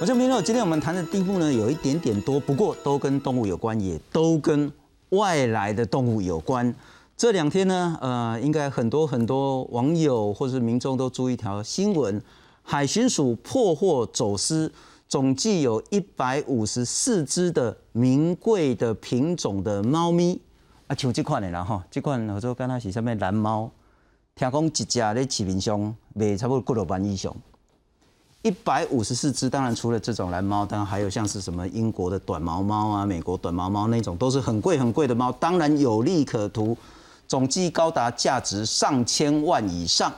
我叫明乐，今天我们谈的题目呢有一点点多，不过都跟动物有关，也都跟外来的动物有关。这两天呢，呃，应该很多很多网友或是民众都注意一条新闻：海巡署破获走私，总计有一百五十四只的名贵的品种的猫咪啊，像这款的啦哈，这款我说刚才是上面蓝猫，听讲一只在市面上卖差不多几六万以上。一百五十四只，当然除了这种蓝猫，当然还有像是什么英国的短毛猫啊、美国短毛猫那种，都是很贵很贵的猫，当然有利可图，总计高达价值上千万以上。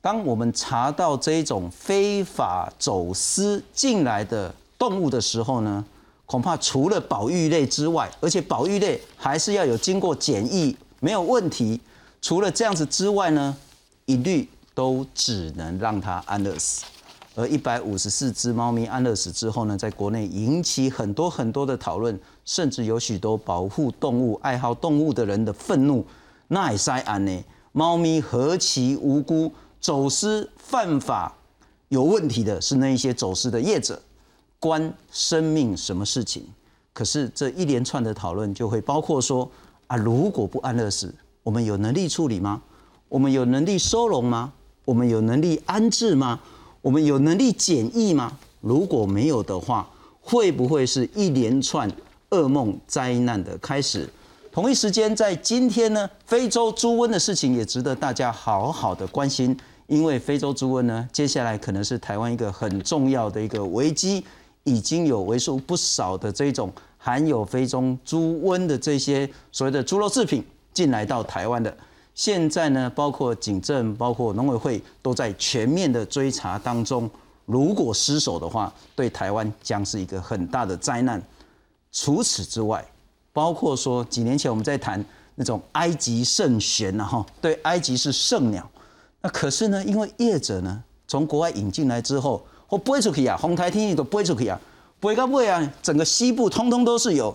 当我们查到这种非法走私进来的动物的时候呢，恐怕除了保育类之外，而且保育类还是要有经过检疫没有问题，除了这样子之外呢，一律都只能让它安乐死。而一百五十四只猫咪安乐死之后呢，在国内引起很多很多的讨论，甚至有许多保护动物、爱好动物的人的愤怒。那也塞安呢？猫咪何其无辜，走私犯法有问题的是那一些走私的业者，关生命什么事情？可是这一连串的讨论就会包括说啊，如果不安乐死，我们有能力处理吗？我们有能力收容吗？我们有能力安置吗？我们有能力检疫吗？如果没有的话，会不会是一连串噩梦灾难的开始？同一时间，在今天呢，非洲猪瘟的事情也值得大家好好的关心，因为非洲猪瘟呢，接下来可能是台湾一个很重要的一个危机，已经有为数不少的这种含有非洲猪瘟的这些所谓的猪肉制品进来到台湾的。现在呢，包括警政、包括农委会都在全面的追查当中。如果失手的话，对台湾将是一个很大的灾难。除此之外，包括说几年前我们在谈那种埃及圣玄呐，哈，对，埃及是圣鸟。那可是呢，因为业者呢从国外引进来之后，或飞出去啊，红台天气都飞出去啊，飞到尾啊，整个西部通通都是有。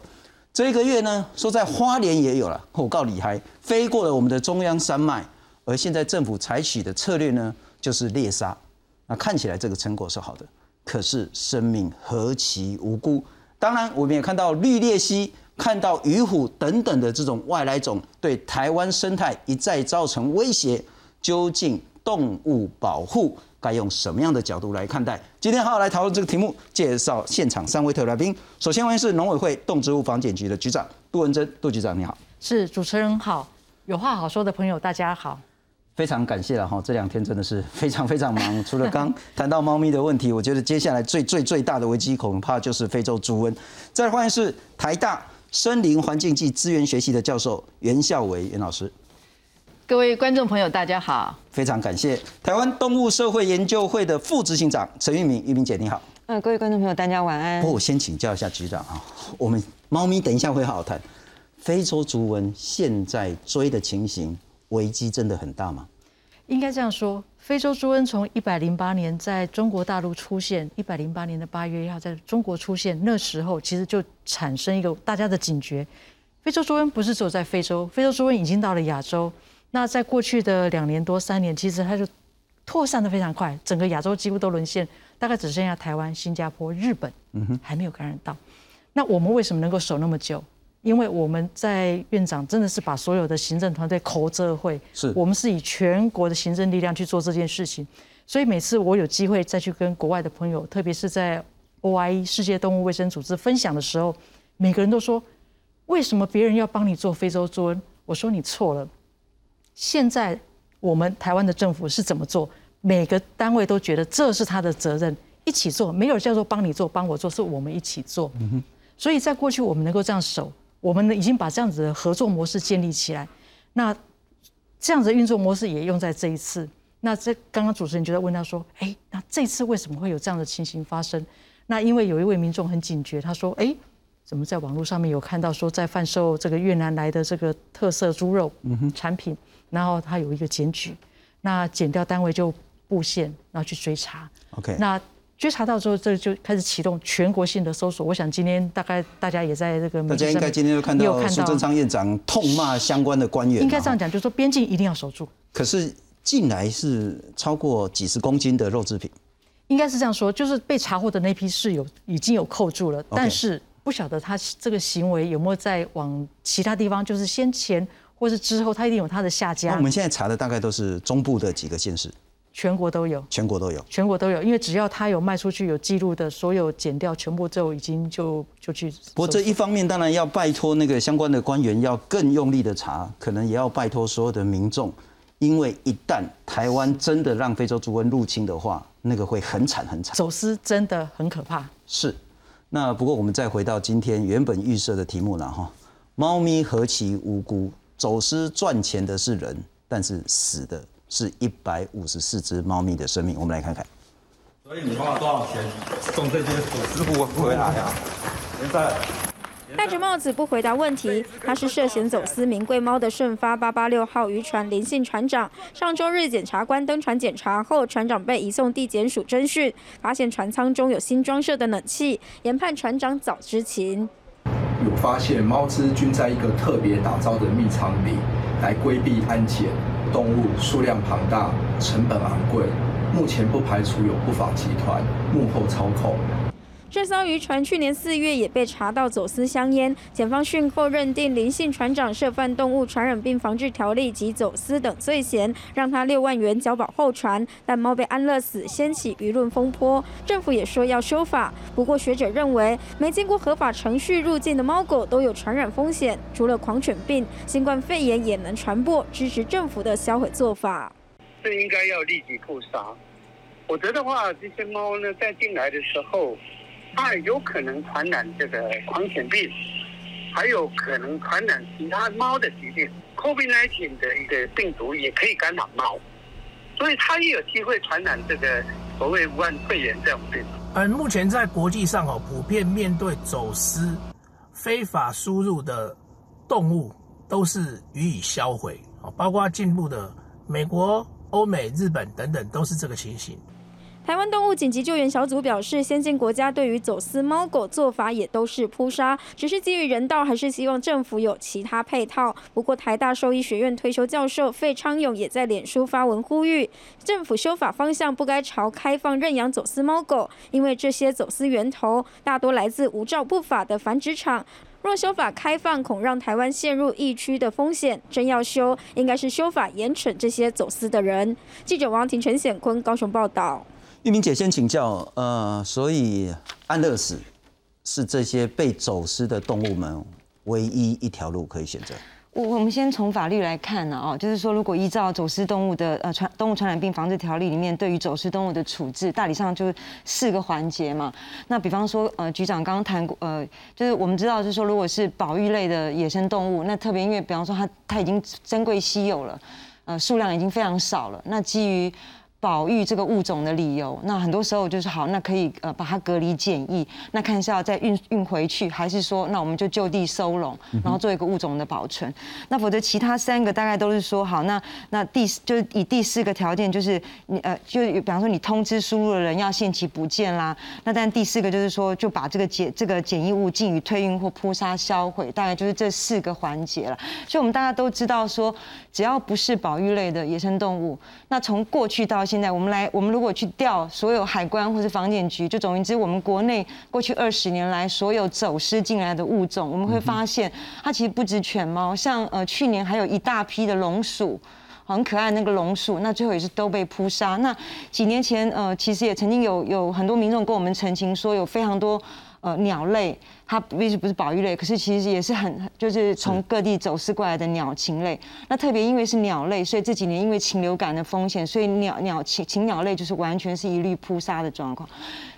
这一个月呢，说在花莲也有了，我告你还飞过了我们的中央山脉，而现在政府采取的策略呢，就是猎杀。那看起来这个成果是好的，可是生命何其无辜！当然，我们也看到绿鬣蜥、看到鱼虎等等的这种外来种，对台湾生态一再造成威胁。究竟动物保护？该用什么样的角度来看待？今天好好来讨论这个题目。介绍现场三位特来宾。首先欢迎是农委会动植物防检局的局长杜文珍，杜局长你好。是主持人好，有话好说的朋友大家好。非常感谢了哈，这两天真的是非常非常忙。除了刚谈到猫咪的问题，我觉得接下来最最最大的危机恐怕就是非洲猪瘟。再欢迎是台大森林环境暨资源学系的教授袁孝伟袁老师。各位观众朋友，大家好！非常感谢台湾动物社会研究会的副执行长陈玉明，玉明姐你好。嗯，各位观众朋友，大家晚安。不，我先请教一下局长啊，我们猫咪等一下会好好谈。非洲猪瘟现在追的情形，危机真的很大吗？应该这样说，非洲猪瘟从一百零八年在中国大陆出现，一百零八年的八月一号在中国出现，那时候其实就产生一个大家的警觉，非洲猪瘟不是只有在非洲，非洲猪瘟已经到了亚洲。那在过去的两年多三年，其实它就扩散的非常快，整个亚洲几乎都沦陷，大概只剩下台湾、新加坡、日本，嗯哼，还没有感染到。那我们为什么能够守那么久？因为我们在院长真的是把所有的行政团队口这会，是我们是以全国的行政力量去做这件事情。所以每次我有机会再去跟国外的朋友，特别是在 OIE 世界动物卫生组织分享的时候，每个人都说：为什么别人要帮你做非洲猪瘟？我说你错了。现在我们台湾的政府是怎么做？每个单位都觉得这是他的责任，一起做，没有叫做帮你做、帮我做，是我们一起做。所以在过去我们能够这样守，我们已经把这样子的合作模式建立起来。那这样子的运作模式也用在这一次。那这刚刚主持人就在问他说：“哎，那这次为什么会有这样的情形发生？”那因为有一位民众很警觉，他说：“哎。”怎么在网络上面有看到说在贩售这个越南来的这个特色猪肉产品，然后他有一个检举，那检调单位就布线，然后去追查。OK，那追查到之后，这就开始启动全国性的搜索。我想今天大概大家也在这个，大家应该今天都看到苏贞昌院长痛骂相关的官员。应该这样讲，就是说边境一定要守住。可是进来是超过几十公斤的肉制品。应该是这样说，就是被查获的那批是有已经有扣住了，但是不晓得他这个行为有没有在往其他地方，就是先前或是之后，他一定有他的下家。我们现在查的大概都是中部的几个县市，全国都有，全国都有，全国都有，因为只要他有卖出去有记录的，所有减掉全部就已经就就去。不过这一方面当然要拜托那个相关的官员要更用力的查，可能也要拜托所有的民众。因为一旦台湾真的让非洲猪瘟入侵的话，那个会很惨很惨。走私真的很可怕。是，那不过我们再回到今天原本预设的题目了哈。猫咪何其无辜，走私赚钱的是人，但是死的是一百五十四只猫咪的生命。我们来看看。所以你花了多少钱送这些走私货回来呀？现在。戴着帽子不回答问题，他是涉嫌走私名贵猫的顺发八八六号渔船林姓船长。上周日，检察官登船检查后，船长被移送地检署侦讯，发现船舱中有新装设的冷气，研判船长早知情。有发现猫只均在一个特别打造的密仓里，来规避安检。动物数量庞大，成本昂贵，目前不排除有不法集团幕后操控。这艘渔船去年四月也被查到走私香烟，检方讯后认定林姓船长涉犯动物传染病防治条例及走私等罪嫌，让他六万元交保候传。但猫被安乐死，掀起舆论风波。政府也说要修法，不过学者认为，没经过合法程序入境的猫狗都有传染风险，除了狂犬病，新冠肺炎也能传播。支持政府的销毁做法，这应该要立即扑杀，否则的话，这些猫呢在进来的时候。它有可能传染这个狂犬病，还有可能传染其他猫的疾病。COVID-19 的一个病毒也可以感染猫，所以它也有机会传染这个所谓武汉肺炎这种病毒。而目前在国际上哦，普遍面对走私、非法输入的动物，都是予以销毁哦，包括进步的美国、欧美、日本等等，都是这个情形。台湾动物紧急救援小组表示，先进国家对于走私猫狗做法也都是扑杀，只是基于人道，还是希望政府有其他配套。不过，台大兽医学院退休教授费昌勇也在脸书发文呼吁，政府修法方向不该朝开放认养走私猫狗，因为这些走私源头大多来自无照不法的繁殖场。若修法开放，恐让台湾陷入疫区的风险。真要修，应该是修法严惩这些走私的人。记者王庭、陈显坤高雄报道。玉明姐先请教，呃，所以安乐死是这些被走私的动物们唯一一条路可以选择。我我们先从法律来看呢，哦，就是说，如果依照走私动物的呃传动物传染病防治条例里面，对于走私动物的处置，大体上就是四个环节嘛。那比方说，呃，局长刚刚谈过，呃，就是我们知道，就是说，如果是保育类的野生动物，那特别因为，比方说它它已经珍贵稀有了，呃，数量已经非常少了，那基于保育这个物种的理由，那很多时候就是好，那可以呃把它隔离检疫，那看是要再运运回去，还是说那我们就就地收容，然后做一个物种的保存。那否则其他三个大概都是说好，那那第就是以第四个条件就是你呃就比方说你通知输入的人要限期不见啦，那但第四个就是说就把这个检这个检疫物禁于退运或扑杀销毁，大概就是这四个环节了。所以我们大家都知道说，只要不是保育类的野生动物，那从过去到现现在我们来，我们如果去调所有海关或是防检局，就总言之，我们国内过去二十年来所有走私进来的物种，我们会发现，它其实不止犬猫，像呃去年还有一大批的龙鼠，很可爱那个龙鼠，那最后也是都被扑杀。那几年前呃，其实也曾经有有很多民众跟我们澄清说，有非常多。呃，鸟类它毕竟不是保育类，可是其实也是很就是从各地走私过来的鸟禽类。那特别因为是鸟类，所以这几年因为禽流感的风险，所以鸟鸟禽禽鸟类就是完全是一律扑杀的状况。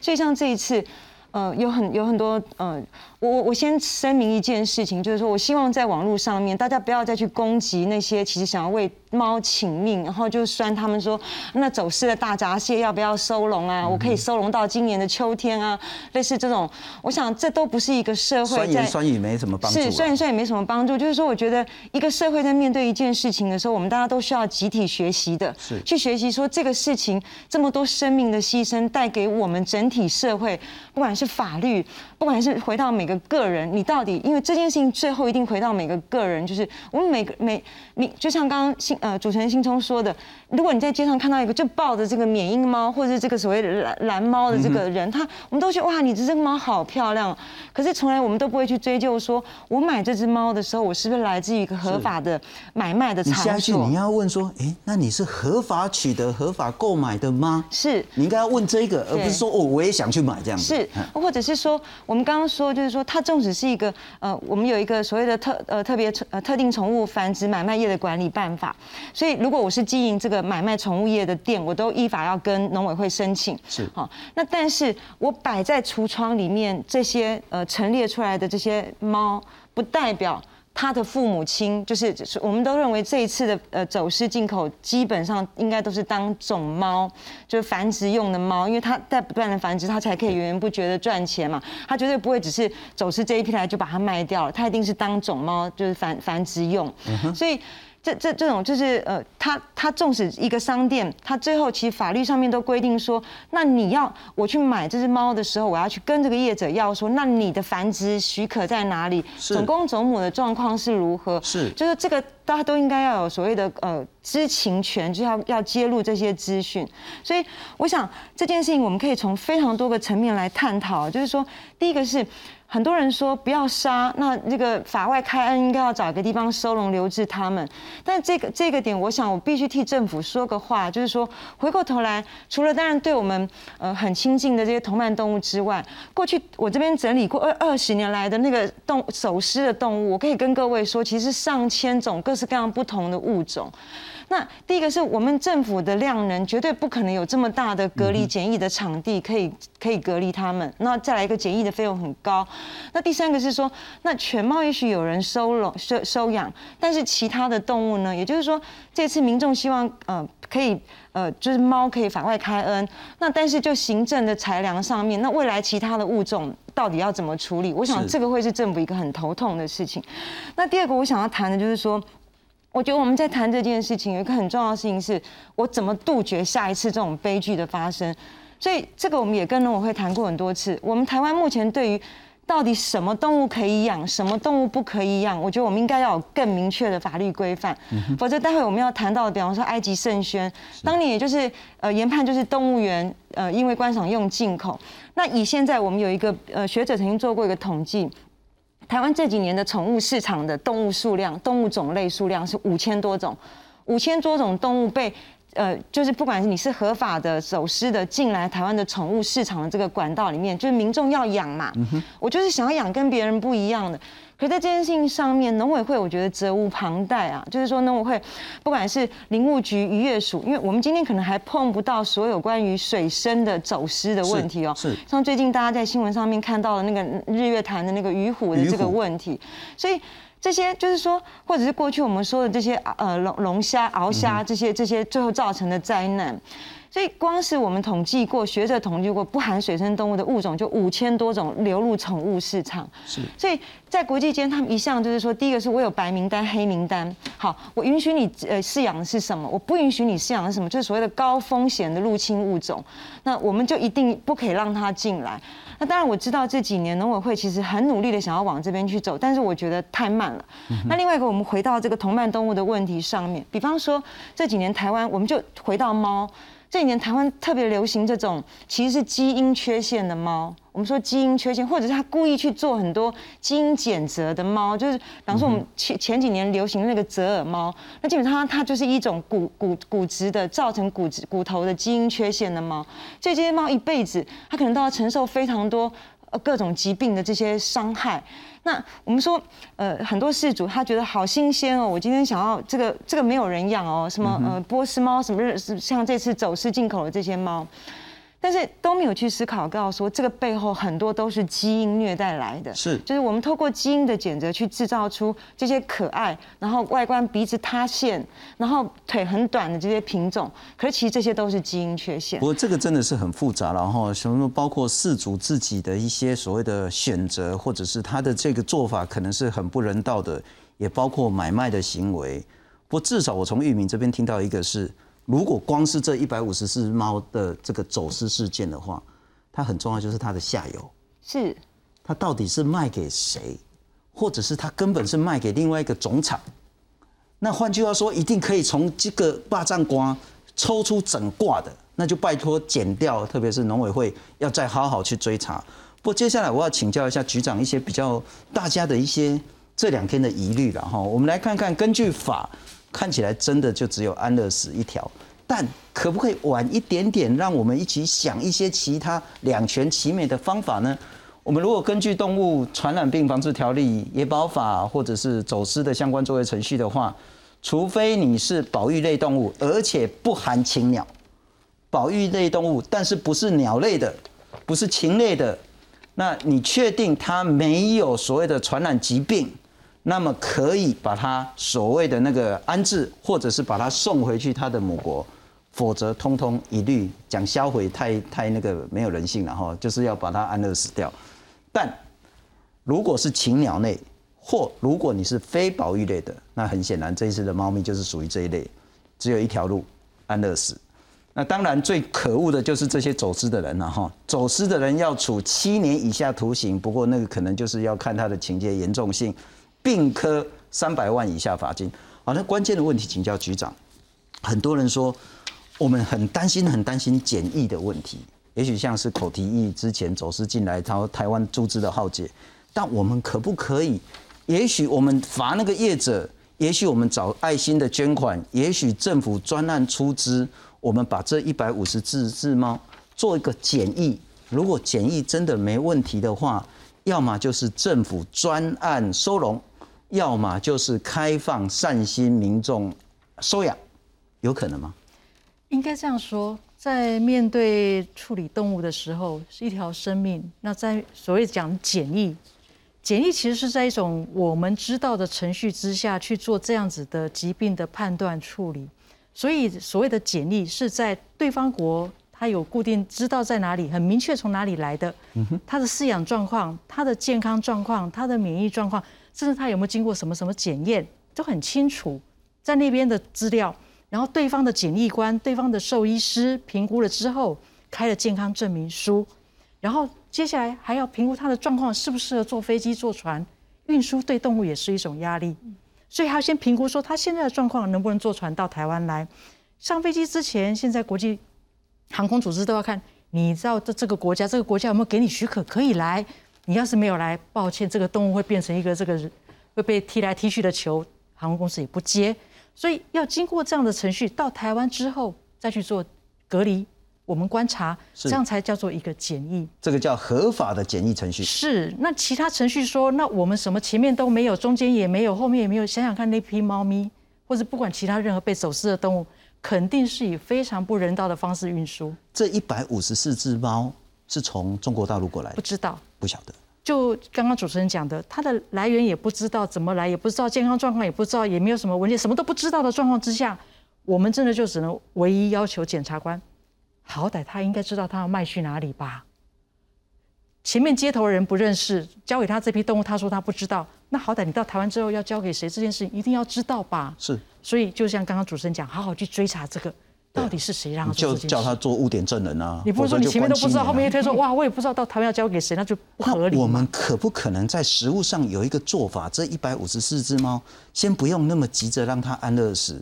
所以像这一次，呃，有很有很多呃。我我我先声明一件事情，就是说我希望在网络上面，大家不要再去攻击那些其实想要为猫请命，然后就酸他们说，那走失的大闸蟹要不要收容啊？我可以收容到今年的秋天啊，类似这种，我想这都不是一个社会酸言酸语没什么帮助。是酸言酸语没什么帮助，就是说我觉得一个社会在面对一件事情的时候，我们大家都需要集体学习的，是去学习说这个事情这么多生命的牺牲带给我们整体社会，不管是法律，不管是回到每。个个人，你到底因为这件事情最后一定回到每个个人，就是我们每个每你就像刚刚新呃主持人新聪说的，如果你在街上看到一个就抱着这个缅因猫或者是这个所谓的蓝蓝猫的这个人，他我们都觉得哇，你这只猫好漂亮。可是从来我们都不会去追究，说我买这只猫的时候，我是不是来自于一个合法的买卖的场所去你？要问说，哎，那你是合法取得、合法购买的吗？是你应该要问这个，而不是说哦，我也想去买这样子。是嗯，或者是说，我们刚刚说，就是说，它纵使是一个呃，我们有一个所谓的特呃特别呃特定宠物繁殖买卖业的管理办法，所以如果我是经营这个买卖宠物业的店，我都依法要跟农委会申请。是好，那但是我摆在橱窗里面这些呃陈列出来的这些猫，不代表。他的父母亲就是，就是我们都认为这一次的呃走私进口基本上应该都是当种猫，就是繁殖用的猫，因为它在不断的繁殖，它才可以源源不绝的赚钱嘛。它绝对不会只是走私这一批来就把它卖掉了，它一定是当种猫，就是繁繁殖用。所以这这这种就是呃，他他纵使一个商店，他最后其实法律上面都规定说，那你要我去买这只猫的时候，我要去跟这个业者要说，那你的繁殖许可在哪里？是总公总母的状况是如何？是就是这个大家都应该要有所谓的呃知情权，就要要揭露这些资讯。所以我想这件事情我们可以从非常多个层面来探讨，就是说第一个是。很多人说不要杀，那这个法外开恩应该要找一个地方收容留置他们。但这个这个点，我想我必须替政府说个话，就是说回过头来，除了当然对我们呃很亲近的这些同伴动物之外，过去我这边整理过二二十年来的那个动走失的动物，我可以跟各位说，其实上千种各式各样不同的物种。那第一个是我们政府的量能绝对不可能有这么大的隔离检疫的场地可以可以隔离他们。那再来一个检疫的费用很高。那第三个是说，那犬猫也许有人收容收收养，但是其他的动物呢？也就是说，这次民众希望呃可以呃就是猫可以法外开恩。那但是就行政的裁量上面，那未来其他的物种到底要怎么处理？我想这个会是政府一个很头痛的事情。那第二个我想要谈的就是说。我觉得我们在谈这件事情，有一个很重要的事情是，我怎么杜绝下一次这种悲剧的发生。所以这个我们也跟农委会谈过很多次。我们台湾目前对于到底什么动物可以养，什么动物不可以养，我觉得我们应该要有更明确的法律规范。否则待会我们要谈到的，比方说埃及圣轩，当年也就是呃研判就是动物园呃因为观赏用进口。那以现在我们有一个呃学者曾经做过一个统计。台湾这几年的宠物市场的动物数量、动物种类数量是五千多种，五千多种动物被呃，就是不管是你是合法的、走私的进来台湾的宠物市场的这个管道里面，就是民众要养嘛，我就是想要养跟别人不一样的。可在这件事情上面，农委会我觉得责无旁贷啊，就是说农委会不管是林务局、渔业署，因为我们今天可能还碰不到所有关于水深的走私的问题哦，是是。像最近大家在新闻上面看到的那个日月潭的那个鱼虎的这个问题，所以。这些就是说，或者是过去我们说的这些呃龙龙虾、鳌虾这些这些最后造成的灾难，所以光是我们统计过，学者统计过，不含水生动物的物种就五千多种流入宠物市场。是，所以在国际间，他们一向就是说，第一个是我有白名单、黑名单。好，我允许你呃饲养的是什么，我不允许你饲养的是什么，就是所谓的高风险的入侵物种。那我们就一定不可以让它进来。那当然我知道这几年农委会其实很努力的想要往这边去走，但是我觉得太慢了。那另外一个，我们回到这个同伴动物的问题上面，比方说这几年台湾，我们就回到猫。这几年台湾特别流行这种其实是基因缺陷的猫，我们说基因缺陷，或者是他故意去做很多基因检测的猫，就是比方说我们前前几年流行那个折耳猫，那基本上它它就是一种骨骨骨质的造成骨质骨头的基因缺陷的猫，所以这些猫一辈子它可能都要承受非常多呃各种疾病的这些伤害。那我们说，呃，很多事主他觉得好新鲜哦，我今天想要这个这个没有人养哦，什么呃波斯猫什么日像这次走私进口的这些猫，但是都没有去思考到说这个背后很多都是基因虐待来的，是就是我们透过基因的检测去制造出这些可爱，然后外观鼻子塌陷，然后腿很短的这些品种，可是其实这些都是基因缺陷不。过这个真的是很复杂了哈，什么包括饲主自己的一些所谓的选择，或者是他的这个做法可能是很不人道的，也包括买卖的行为。不过至少我从玉明这边听到一个是，如果光是这一百五十四猫的这个走私事件的话，它很重要就是它的下游，是它到底是卖给谁，或者是它根本是卖给另外一个总厂。那换句话说，一定可以从这个霸占瓜抽出整挂的，那就拜托减掉，特别是农委会要再好好去追查。不过接下来我要请教一下局长一些比较大家的一些这两天的疑虑了哈。我们来看看，根据法看起来真的就只有安乐死一条，但可不可以晚一点点，让我们一起想一些其他两全其美的方法呢？我们如果根据动物传染病防治条例、野保法或者是走私的相关作业程序的话，除非你是保育类动物，而且不含禽鸟，保育类动物，但是不是鸟类的，不是禽类的，那你确定它没有所谓的传染疾病，那么可以把它所谓的那个安置，或者是把它送回去它的母国。否则，通通一律讲销毁，太太那个没有人性了哈，就是要把它安乐死掉。但如果是禽鸟类，或如果你是非保育类的，那很显然这一次的猫咪就是属于这一类，只有一条路，安乐死。那当然最可恶的就是这些走私的人了哈，走私的人要处七年以下徒刑，不过那个可能就是要看他的情节严重性，并科三百万以下罚金。好，那关键的问题请教局长，很多人说。我们很担心，很担心检疫的问题。也许像是口蹄疫之前走私进来，然后台湾注资的浩劫。但我们可不可以？也许我们罚那个业者，也许我们找爱心的捐款，也许政府专案出资，我们把这一百五十只只猫做一个检疫。如果检疫真的没问题的话，要么就是政府专案收容，要么就是开放善心民众收养，有可能吗？应该这样说，在面对处理动物的时候，是一条生命。那在所谓讲检疫，检疫其实是在一种我们知道的程序之下去做这样子的疾病的判断处理。所以所谓的检疫是在对方国，他有固定知道在哪里，很明确从哪里来的，他的饲养状况、他的健康状况、他的免疫状况，甚至他有没有经过什么什么检验，都很清楚，在那边的资料。然后对方的检疫官、对方的兽医师评估了之后，开了健康证明书，然后接下来还要评估他的状况适不适合坐飞机、坐船运输，对动物也是一种压力，所以他要先评估说他现在的状况能不能坐船到台湾来。上飞机之前，现在国际航空组织都要看，你知道这这个国家，这个国家有没有给你许可可以来？你要是没有来，抱歉，这个动物会变成一个这个会被踢来踢去的球，航空公司也不接。所以要经过这样的程序，到台湾之后再去做隔离，我们观察，这样才叫做一个检疫。这个叫合法的检疫程序。是，那其他程序说，那我们什么前面都没有，中间也没有，后面也没有。想想看，那批猫咪，或者不管其他任何被走私的动物，肯定是以非常不人道的方式运输。这一百五十四只猫是从中国大陆过来的？不知道，不晓得。就刚刚主持人讲的，它的来源也不知道怎么来，也不知道健康状况，也不知道，也没有什么文件，什么都不知道的状况之下，我们真的就只能唯一要求检察官，好歹他应该知道他要卖去哪里吧。前面接头人不认识，交给他这批动物，他说他不知道，那好歹你到台湾之后要交给谁，这件事情一定要知道吧。是，所以就像刚刚主持人讲，好好去追查这个。到底是谁让他就叫他做污点证人啊？你不是说你前面都不知道，后面一推说哇，我也不知道到台湾要交给谁，那就不合理。我们可不可能在实物上有一个做法？这一百五十四只猫，先不用那么急着让它安乐死。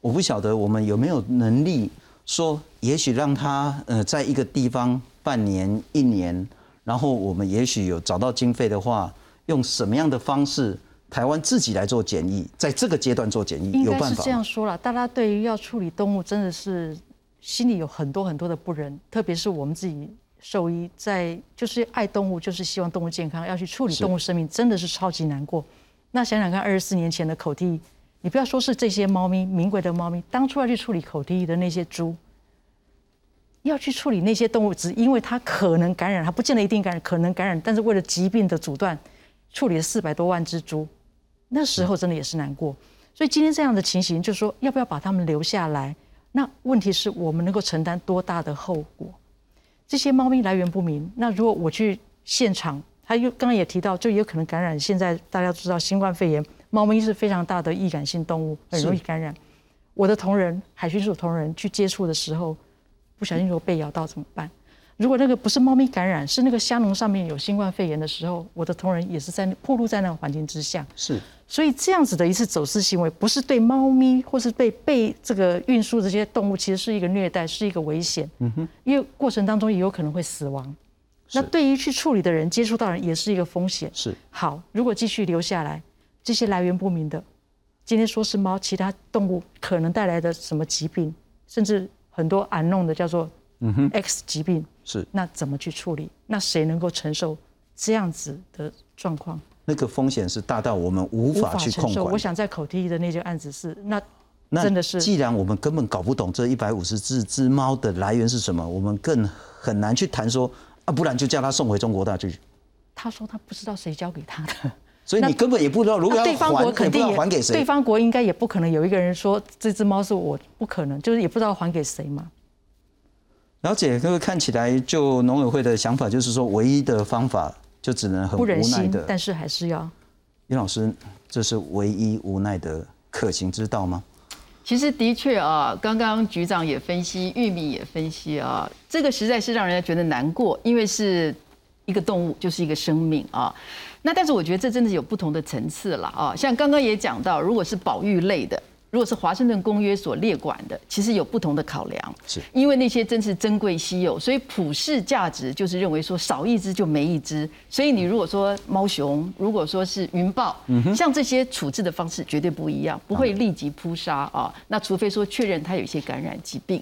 我不晓得我们有没有能力说，也许让它呃在一个地方半年、一年，然后我们也许有找到经费的话，用什么样的方式？台湾自己来做检疫，在这个阶段做检疫，应该是这样说了。大家对于要处理动物，真的是心里有很多很多的不忍，特别是我们自己兽医，在就是爱动物，就是希望动物健康，要去处理动物生命，真的是超级难过。那想想看，二十四年前的口蹄疫，你不要说是这些猫咪，名贵的猫咪，当初要去处理口蹄疫的那些猪，要去处理那些动物，只因为它可能感染，它不见得一定感染，可能感染，但是为了疾病的阻断，处理了四百多万只猪。那时候真的也是难过，所以今天这样的情形，就是说要不要把他们留下来？那问题是我们能够承担多大的后果？这些猫咪来源不明，那如果我去现场，他又刚刚也提到，就有可能感染。现在大家都知道新冠肺炎，猫咪是非常大的易感性动物，很容易感染。我的同仁，海巡署同仁去接触的时候，不小心如果被咬到怎么办？如果那个不是猫咪感染，是那个香笼上面有新冠肺炎的时候，我的同仁也是在暴露在那个环境之下。是，所以这样子的一次走私行为，不是对猫咪或是被被这个运输这些动物，其实是一个虐待，是一个危险。嗯哼，因为过程当中也有可能会死亡。那对于去处理的人，接触到人也是一个风险。是，好，如果继续留下来，这些来源不明的，今天说是猫，其他动物可能带来的什么疾病，甚至很多安弄的叫做嗯哼 X 疾病。是，那怎么去处理？那谁能够承受这样子的状况？那个风险是大到我们无法去控管。我想在口蹄疫的那件案子是，那那真的是。既然我们根本搞不懂这一百五十只只猫的来源是什么，我们更很难去谈说啊，不然就叫他送回中国大去。他说他不知道谁交给他的，所以你根本也不知道如果要还，肯定还给谁？对方国应该也不可能有一个人说这只猫是我，不可能，就是也不知道还给谁嘛。了解，各位看起来就农委会的想法就是说，唯一的方法就只能很无奈的，但是还是要。尹老师，这是唯一无奈的可行之道吗？其实的确啊，刚刚局长也分析，玉米也分析啊，这个实在是让人家觉得难过，因为是一个动物，就是一个生命啊。那但是我觉得这真的是有不同的层次了啊，像刚刚也讲到，如果是保育类的。如果是华盛顿公约所列管的，其实有不同的考量，是因为那些真是珍贵稀有，所以普世价值就是认为说少一只就没一只。所以你如果说猫熊，如果说是云豹，像这些处置的方式绝对不一样，不会立即扑杀啊。那除非说确认它有一些感染疾病。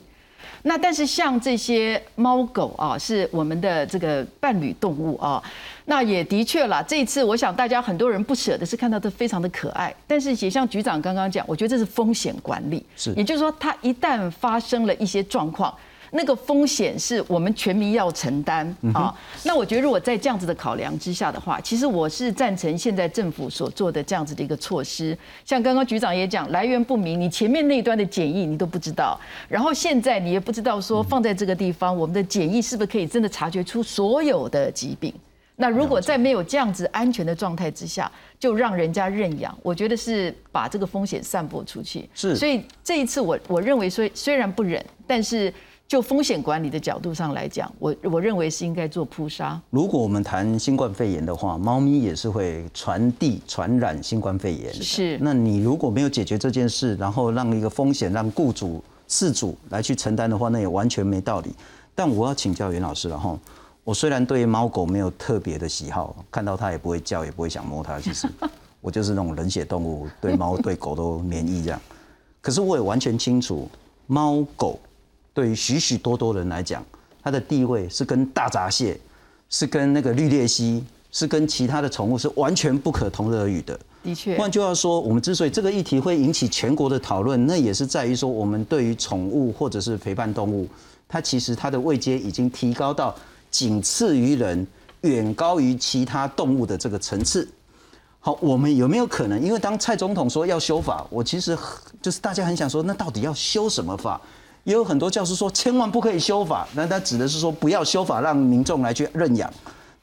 那但是像这些猫狗啊，是我们的这个伴侣动物啊，那也的确啦。这一次我想大家很多人不舍的是看到它非常的可爱，但是也像局长刚刚讲，我觉得这是风险管理，是，也就是说它一旦发生了一些状况。那个风险是我们全民要承担啊。那我觉得，如果在这样子的考量之下的话，其实我是赞成现在政府所做的这样子的一个措施。像刚刚局长也讲，来源不明，你前面那一端的检疫你都不知道，然后现在你也不知道说放在这个地方，我们的检疫是不是可以真的察觉出所有的疾病？那如果在没有这样子安全的状态之下，就让人家认养，我觉得是把这个风险散播出去。是，所以这一次我我认为虽虽然不忍，但是。就风险管理的角度上来讲，我我认为是应该做扑杀。如果我们谈新冠肺炎的话，猫咪也是会传递传染新冠肺炎。是。那你如果没有解决这件事，然后让一个风险让雇主、事主来去承担的话，那也完全没道理。但我要请教袁老师了哈，我虽然对猫狗没有特别的喜好，看到它也不会叫，也不会想摸它，其实 我就是那种冷血动物，对猫对狗都免疫这样。可是我也完全清楚，猫狗。对于许许多多人来讲，它的地位是跟大闸蟹，是跟那个绿鬣蜥，是跟其他的宠物是完全不可同日而语的。的确，换句话说，我们之所以这个议题会引起全国的讨论，那也是在于说，我们对于宠物或者是陪伴动物，它其实它的位阶已经提高到仅次于人，远高于其他动物的这个层次。好，我们有没有可能？因为当蔡总统说要修法，我其实就是大家很想说，那到底要修什么法？也有很多教师说，千万不可以修法。那他指的是说，不要修法，让民众来去认养。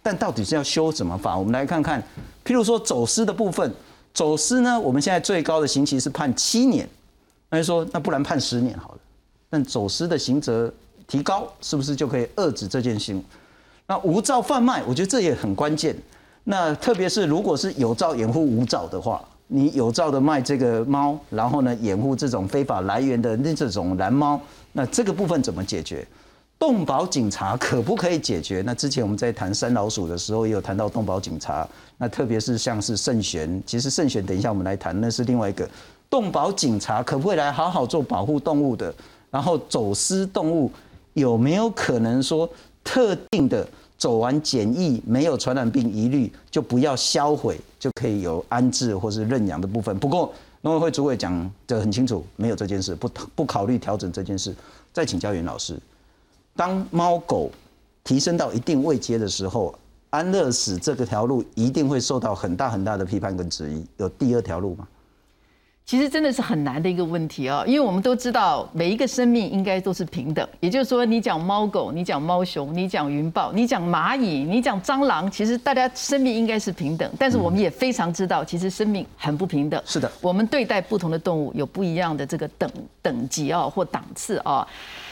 但到底是要修什么法？我们来看看，譬如说走私的部分，走私呢，我们现在最高的刑期是判七年。那就说，那不然判十年好了。但走私的刑责提高，是不是就可以遏制这件行？那无照贩卖，我觉得这也很关键。那特别是如果是有照掩护无照的话。你有照的卖这个猫，然后呢掩护这种非法来源的那这种蓝猫，那这个部分怎么解决？动保警察可不可以解决？那之前我们在谈三老鼠的时候，也有谈到动保警察。那特别是像是圣贤，其实圣贤等一下我们来谈，那是另外一个动保警察可不可以来好好做保护动物的？然后走私动物有没有可能说特定的？走完检疫没有传染病疑虑，就不要销毁，就可以有安置或是认养的部分。不过农委会主委讲的很清楚，没有这件事，不 不考虑调整这件事。再请教袁老师，当猫狗提升到一定位阶的时候，安乐死这个条路一定会受到很大很大的批判跟质疑。有第二条路吗？其实真的是很难的一个问题哦，因为我们都知道每一个生命应该都是平等，也就是说，你讲猫狗，你讲猫熊，你讲云豹，你讲蚂蚁，你讲蟑螂，其实大家生命应该是平等。但是我们也非常知道，其实生命很不平等。是的，我们对待不同的动物有不一样的这个等等级啊或档次啊。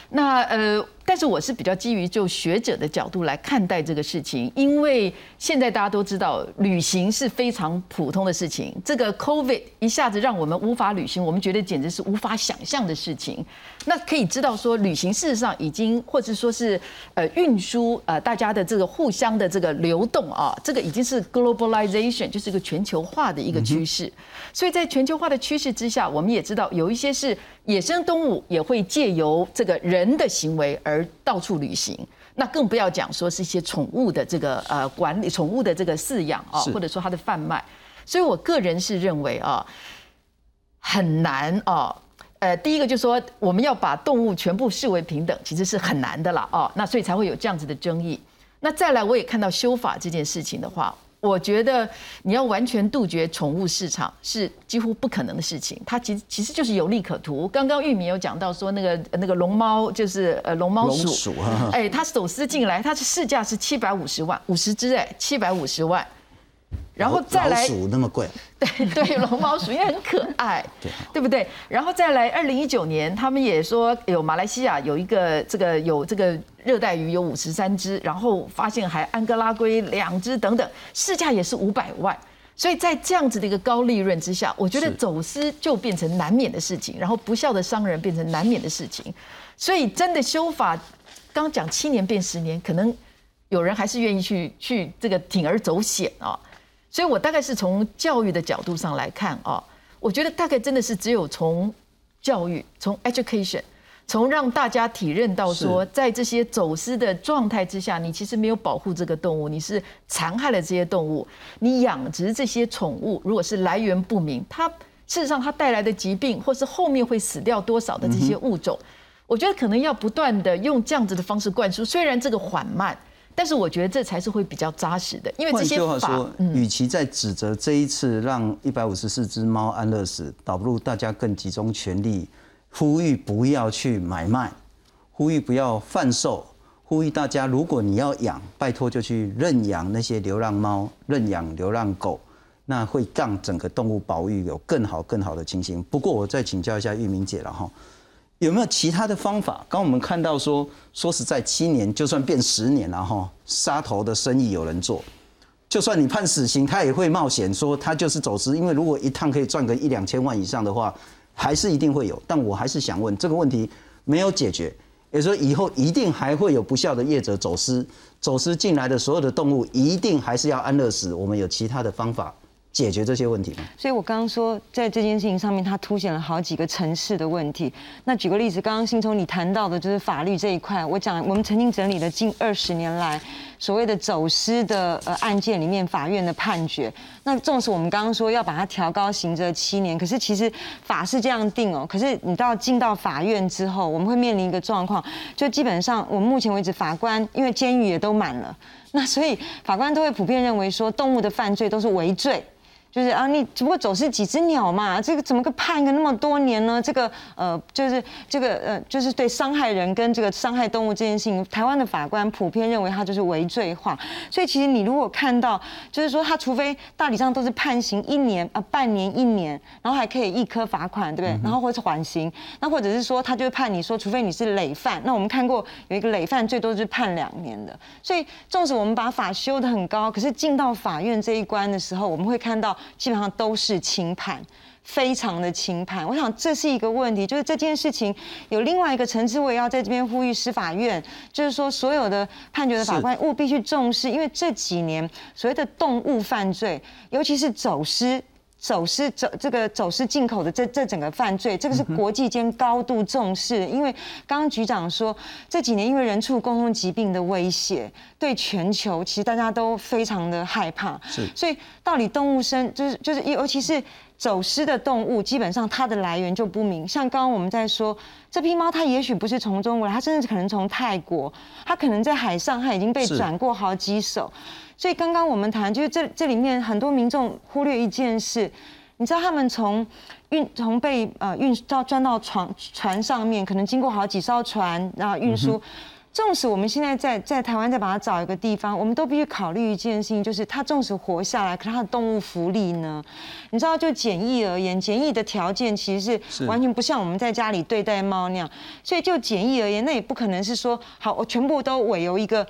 那呃，但是我是比较基于就学者的角度来看待这个事情，因为现在大家都知道旅行是非常普通的事情，这个 COVID 一下子让我们无法旅行，我们觉得简直是无法想象的事情。那可以知道说，旅行事实上已经或者说是呃运输呃大家的这个互相的这个流动啊，这个已经是 globalization，就是一个全球化的一个趋势。所以在全球化的趋势之下，我们也知道有一些是野生动物也会借由这个人的行为而到处旅行。那更不要讲说是一些宠物的这个呃管理、宠物的这个饲养啊，或者说它的贩卖。所以我个人是认为啊，很难啊。呃，第一个就是说，我们要把动物全部视为平等，其实是很难的啦，哦，那所以才会有这样子的争议。那再来，我也看到修法这件事情的话，我觉得你要完全杜绝宠物市场是几乎不可能的事情。它其实其实就是有利可图。刚刚玉米有讲到说，那个那个龙猫就是呃龙猫鼠，哎，它走私进来，它是市价是七百五十万，五十只哎，七百五十万。然后再来，鼠那么贵，对 对，龙猫鼠因为很可爱，对对不对？然后再来，二零一九年他们也说有马来西亚有一个这个有这个热带鱼有五十三只，然后发现还安哥拉龟两只等等，市价也是五百万。所以在这样子的一个高利润之下，我觉得走私就变成难免的事情，然后不孝的商人变成难免的事情。所以真的修法，刚讲七年变十年，可能有人还是愿意去去这个铤而走险啊。所以，我大概是从教育的角度上来看啊，我觉得大概真的是只有从教育、从 education、从让大家体认到说，在这些走私的状态之下，你其实没有保护这个动物，你是残害了这些动物。你养殖这些宠物，如果是来源不明，它事实上它带来的疾病，或是后面会死掉多少的这些物种，我觉得可能要不断的用这样子的方式灌输，虽然这个缓慢。但是我觉得这才是会比较扎实的，因为这些话说，与其在指责这一次让一百五十四只猫安乐死，倒不如大家更集中全力，呼吁不要去买卖，呼吁不要贩售，呼吁大家如果你要养，拜托就去认养那些流浪猫，认养流浪狗，那会让整个动物保育有更好更好的情形。不过我再请教一下玉明姐了哈。有没有其他的方法？刚我们看到说，说实在，七年就算变十年了哈，杀头的生意有人做，就算你判死刑，他也会冒险说他就是走私，因为如果一趟可以赚个一两千万以上的话，还是一定会有。但我还是想问，这个问题没有解决，也说以后一定还会有不孝的业者走私，走私进来的所有的动物一定还是要安乐死。我们有其他的方法。解决这些问题吗？所以我刚刚说，在这件事情上面，它凸显了好几个城市的问题。那举个例子，刚刚新聪你谈到的就是法律这一块。我讲，我们曾经整理了近二十年来所谓的走私的呃案件里面法院的判决。那纵使我们刚刚说要把它调高刑责七年，可是其实法是这样定哦。可是你到进到法院之后，我们会面临一个状况，就基本上我们目前为止法官因为监狱也都满了，那所以法官都会普遍认为说动物的犯罪都是违罪。就是啊，你只不过走失几只鸟嘛，这个怎么个判个那么多年呢？这个呃，就是这个呃，就是对伤害人跟这个伤害动物这件事情，台湾的法官普遍认为它就是违罪化。所以其实你如果看到，就是说他除非大体上都是判刑一年啊，半年一年，然后还可以一颗罚款，对不对？然后或者缓刑，那或者是说他就判你说，除非你是累犯，那我们看过有一个累犯最多就是判两年的。所以纵使我们把法修得很高，可是进到法院这一关的时候，我们会看到。基本上都是轻判，非常的轻判。我想这是一个问题，就是这件事情有另外一个层次，我也要在这边呼吁司法院，就是说所有的判决的法官务必去重视，因为这几年所谓的动物犯罪，尤其是走私。走私走这个走私进口的这这整个犯罪，这个是国际间高度重视。因为刚刚局长说，这几年因为人畜共同疾病的威胁，对全球其实大家都非常的害怕。是，所以到底动物生就是就是尤其是走私的动物，基本上它的来源就不明。像刚刚我们在说，这批猫它也许不是从中国来，它甚至可能从泰国，它可能在海上它已经被转过好几手。所以刚刚我们谈，就是这这里面很多民众忽略一件事，你知道他们从运从被呃运到钻到船船上面，可能经过好几艘船然后运输，纵使我们现在在在台湾再把它找一个地方，我们都必须考虑一件事情，就是它纵使活下来，可是它的动物福利呢？你知道，就检疫而言，检疫的条件其实是完全不像我们在家里对待猫那样。所以就检疫而言，那也不可能是说好，我全部都委由一个。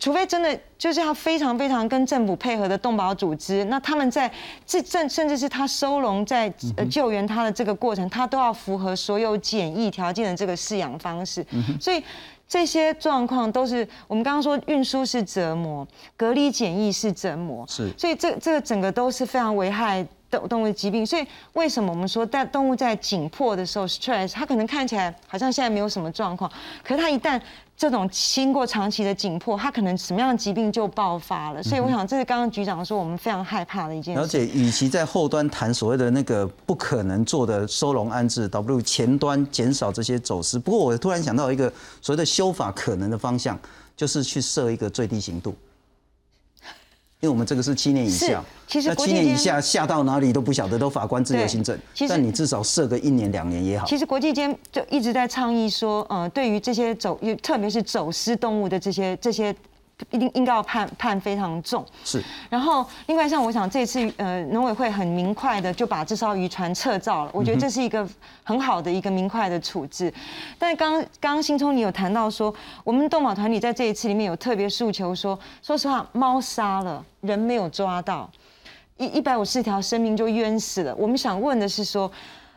除非真的就是要非常非常跟政府配合的动保组织，那他们在这甚甚至是他收容在救援他的这个过程，他都要符合所有检疫条件的这个饲养方式。所以这些状况都是我们刚刚说运输是折磨，隔离检疫是折磨，是。所以这这个整个都是非常危害动动物疾病。所以为什么我们说在动物在紧迫的时候，stress，它可能看起来好像现在没有什么状况，可是它一旦这种经过长期的紧迫，它可能什么样的疾病就爆发了。所以我想，这是刚刚局长说我们非常害怕的一件事。而且，与其在后端谈所谓的那个不可能做的收容安置，倒不如前端减少这些走私。不过，我突然想到一个所谓的修法可能的方向，就是去设一个最低刑度。因为我们这个是七年以下，其实七年以下下到哪里都不晓得，都法官自由行政。但你至少设个一年两年也好。其实国际间就一直在倡议说，呃，对于这些走，特别是走私动物的这些这些。一定应该要判判非常重，是。然后另外像我想这次呃农委会很明快的就把这艘渔船撤照了，我觉得这是一个很好的一个明快的处置。但刚刚刚新聪你有谈到说，我们动保团体在这一次里面有特别诉求说，说实话猫杀了人没有抓到，一一百五十条生命就冤死了。我们想问的是说。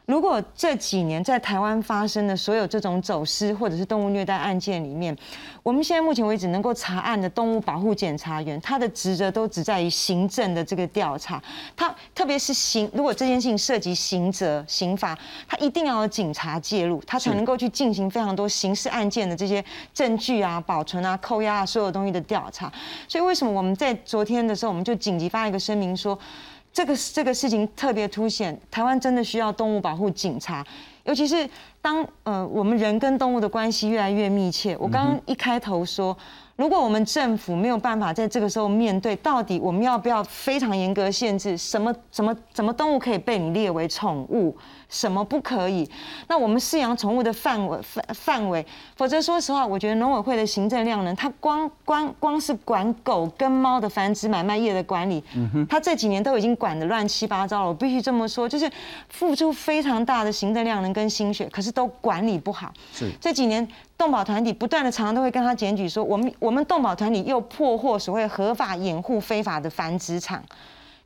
如果这几年在台湾发生的所有这种走私或者是动物虐待案件里面，我们现在目前为止能够查案的动物保护检察员，他的职责都只在于行政的这个调查。他特别是刑，如果这件事情涉及刑责、刑法，他一定要有警察介入，他才能够去进行非常多刑事案件的这些证据啊、保存啊、扣押啊所有东西的调查。所以为什么我们在昨天的时候，我们就紧急发一个声明说。这个这个事情特别凸显，台湾真的需要动物保护警察，尤其是当呃我们人跟动物的关系越来越密切。我刚刚一开头说，如果我们政府没有办法在这个时候面对，到底我们要不要非常严格限制什么什么什么动物可以被你列为宠物？什么不可以？那我们饲养宠物的范围范范围，否则说实话，我觉得农委会的行政量呢，它光光光是管狗跟猫的繁殖买卖业的管理，它这几年都已经管得乱七八糟了。我必须这么说，就是付出非常大的行政量能跟心血，可是都管理不好。是这几年动保团体不断的常常都会跟他检举说，我们我们动保团体又破获所谓合法掩护非法的繁殖场，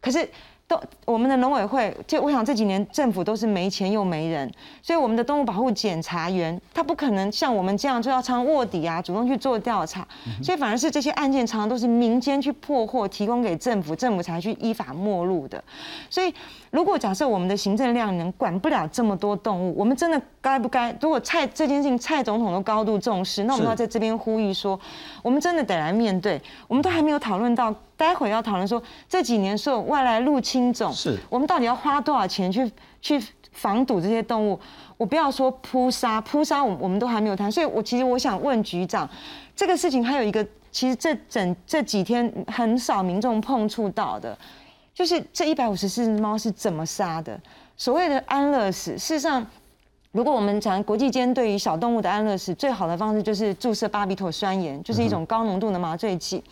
可是。都我们的农委会，就我想这几年政府都是没钱又没人，所以我们的动物保护检察员他不可能像我们这样就要常卧底啊，主动去做调查，所以反而是这些案件常常都是民间去破获，提供给政府，政府才去依法没入的。所以如果假设我们的行政量能管不了这么多动物，我们真的该不该？如果蔡这件事情蔡总统都高度重视，那我们要在这边呼吁说，我们真的得来面对。我们都还没有讨论到。待会要讨论说这几年所有外来入侵种，是我们到底要花多少钱去去防堵这些动物？我不要说扑杀，扑杀我我们都还没有谈。所以，我其实我想问局长，这个事情还有一个，其实这整这几天很少民众碰触到的，就是这一百五十四只猫是怎么杀的？所谓的安乐死，事实上，如果我们讲国际间对于小动物的安乐死，最好的方式就是注射巴比妥酸盐，就是一种高浓度的麻醉剂。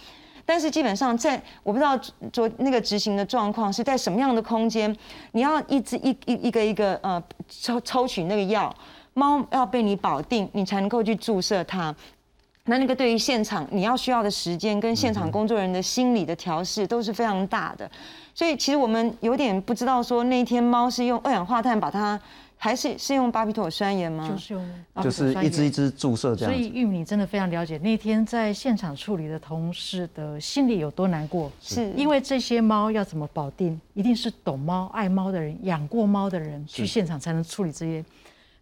但是基本上，在我不知道昨那个执行的状况是在什么样的空间，你要一直一一一个一个呃抽抽取那个药，猫要被你保定，你才能够去注射它。那那个对于现场你要需要的时间跟现场工作人员的心理的调试都是非常大的，所以其实我们有点不知道说那一天猫是用二氧化碳把它。还是是用巴比妥酸盐吗？就是用，就是一支一支注射这样。所以玉米真的非常了解那天在现场处理的同事的心里有多难过。是因为这些猫要怎么保定，一定是懂猫、爱猫的人、养过猫的人去现场才能处理这些。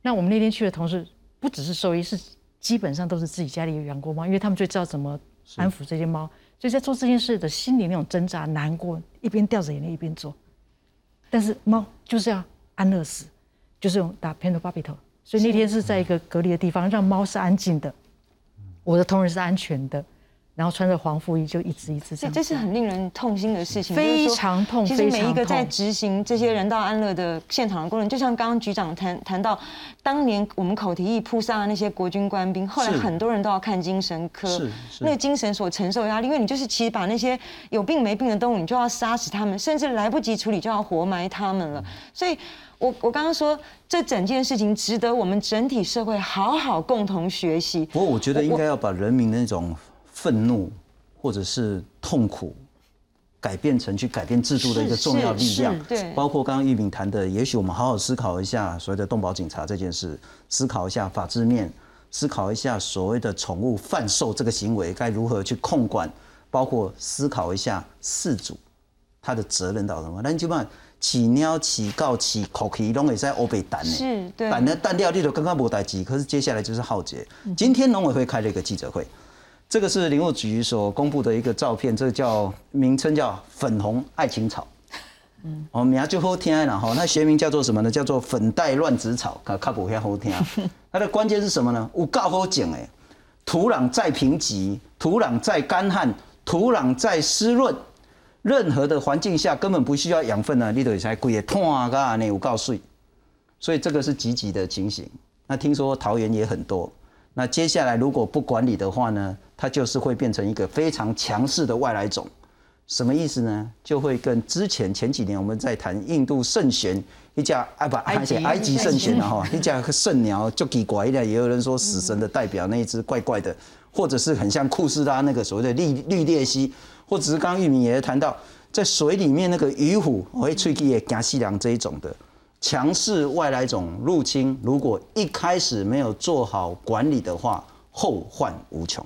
那我们那天去的同事不只是兽医，是基本上都是自己家里有养过猫，因为他们最知道怎么安抚这些猫。所以在做这件事的心里那种挣扎、难过，一边掉着眼泪一边做。但是猫就是要安乐死。就是用打 p e n t o b a b i t o 所以那天是在一个隔离的地方，让猫是安静的，我的同仁是安全的，然后穿着黄服衣就一直一直这样。这是很令人痛心的事情，非常痛。其实每一个在执行这些人道安乐的现场的工人，就像刚刚局长谈谈到，当年我们口蹄疫扑杀的那些国军官兵，后来很多人都要看精神科，那个精神所承受压力，因为你就是其实把那些有病没病的动物，你就要杀死他们，甚至来不及处理就要活埋他们了。所以，我我刚刚说这整件事情值得我们整体社会好好共同学习。不过，我觉得应该要把人民的那种。愤怒或者是痛苦，改变成去改变制度的一个重要力量。对，包括刚刚玉敏谈的，也许我们好好思考一下所谓的动保警察这件事，思考一下法制面，思考一下所谓的宠物贩售这个行为该如何去控管，包括思考一下事主他的责任到什么。那你就把起鸟、起告、起口气拢会在欧北弹呢？是，对。弹的弹掉你都刚刚无待机，可是接下来就是浩劫。今天农委会开了一个记者会。这个是林务局所公布的一个照片，这个叫名称叫粉红爱情草，嗯，哦名就好听了哈，那学名叫做什么呢？叫做粉带乱子草，卡卡不遐好听。它的关键是什么呢？有够好种诶，土壤再贫瘠，土壤再干旱，土壤再湿润，任何的环境下根本不需要养分呢，你都才贵也痛啊噶，你有够水，所以这个是积极的情形。那听说桃园也很多。那接下来如果不管理的话呢，它就是会变成一个非常强势的外来种，什么意思呢？就会跟之前前几年我们在谈印度圣贤一架啊不埃及埃及圣玄了哈，一架圣鸟就给怪一点，也有人说死神的代表那一只怪怪的，或者是很像库斯拉那个所谓的绿绿鬣蜥，或者是刚刚玉明也谈到在水里面那个鱼虎会吹气也加西凉这一种的。强势外来种入侵，如果一开始没有做好管理的话，后患无穷。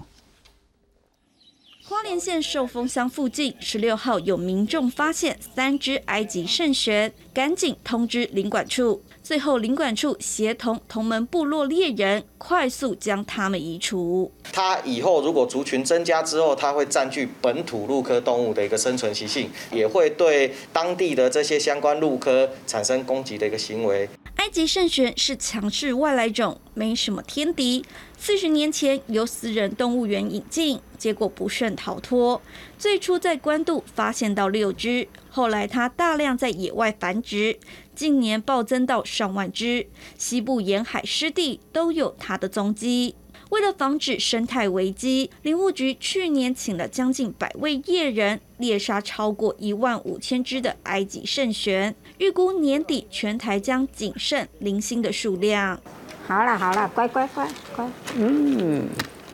花莲县寿丰乡附近，十六号有民众发现三只埃及圣玄，赶紧通知领管处。最后，领管处协同同门部落猎人，快速将它们移除。它以后如果族群增加之后，它会占据本土鹿科动物的一个生存习性，也会对当地的这些相关鹿科产生攻击的一个行为。埃及圣玄是强势外来种，没什么天敌。四十年前由私人动物园引进，结果不慎逃脱。最初在关渡发现到六只，后来它大量在野外繁殖。近年暴增到上万只，西部沿海湿地都有它的踪迹。为了防止生态危机，林务局去年请了将近百位猎人猎杀超过一万五千只的埃及圣玄，预估年底全台将仅剩零星的数量。好了好了，乖乖乖乖，嗯。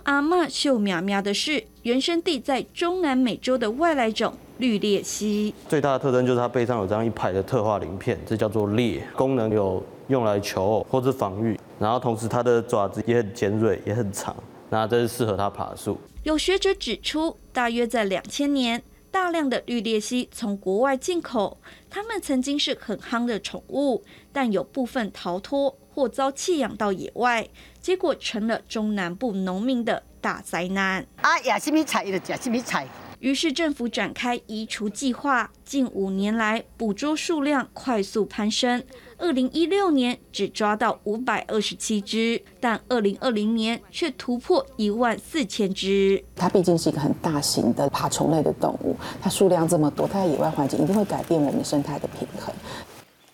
阿妈秀苗苗的是原生地在中南美洲的外来种。绿鬣蜥最大的特征就是它背上有这样一排的特化鳞片，这叫做鬣，功能有用来求偶或是防御，然后同时它的爪子也很尖锐，也很长，那这是适合它爬树。有学者指出，大约在两千年，大量的绿鬣蜥从国外进口，它们曾经是很夯的宠物，但有部分逃脱或遭弃养到野外，结果成了中南部农民的大灾难。啊，亚什米菜的亚什米菜。于是政府展开移除计划，近五年来捕捉数量快速攀升。二零一六年只抓到五百二十七只，但二零二零年却突破一万四千只。它毕竟是一个很大型的爬虫类的动物，它数量这么多，它在野外环境一定会改变我们生态的平衡。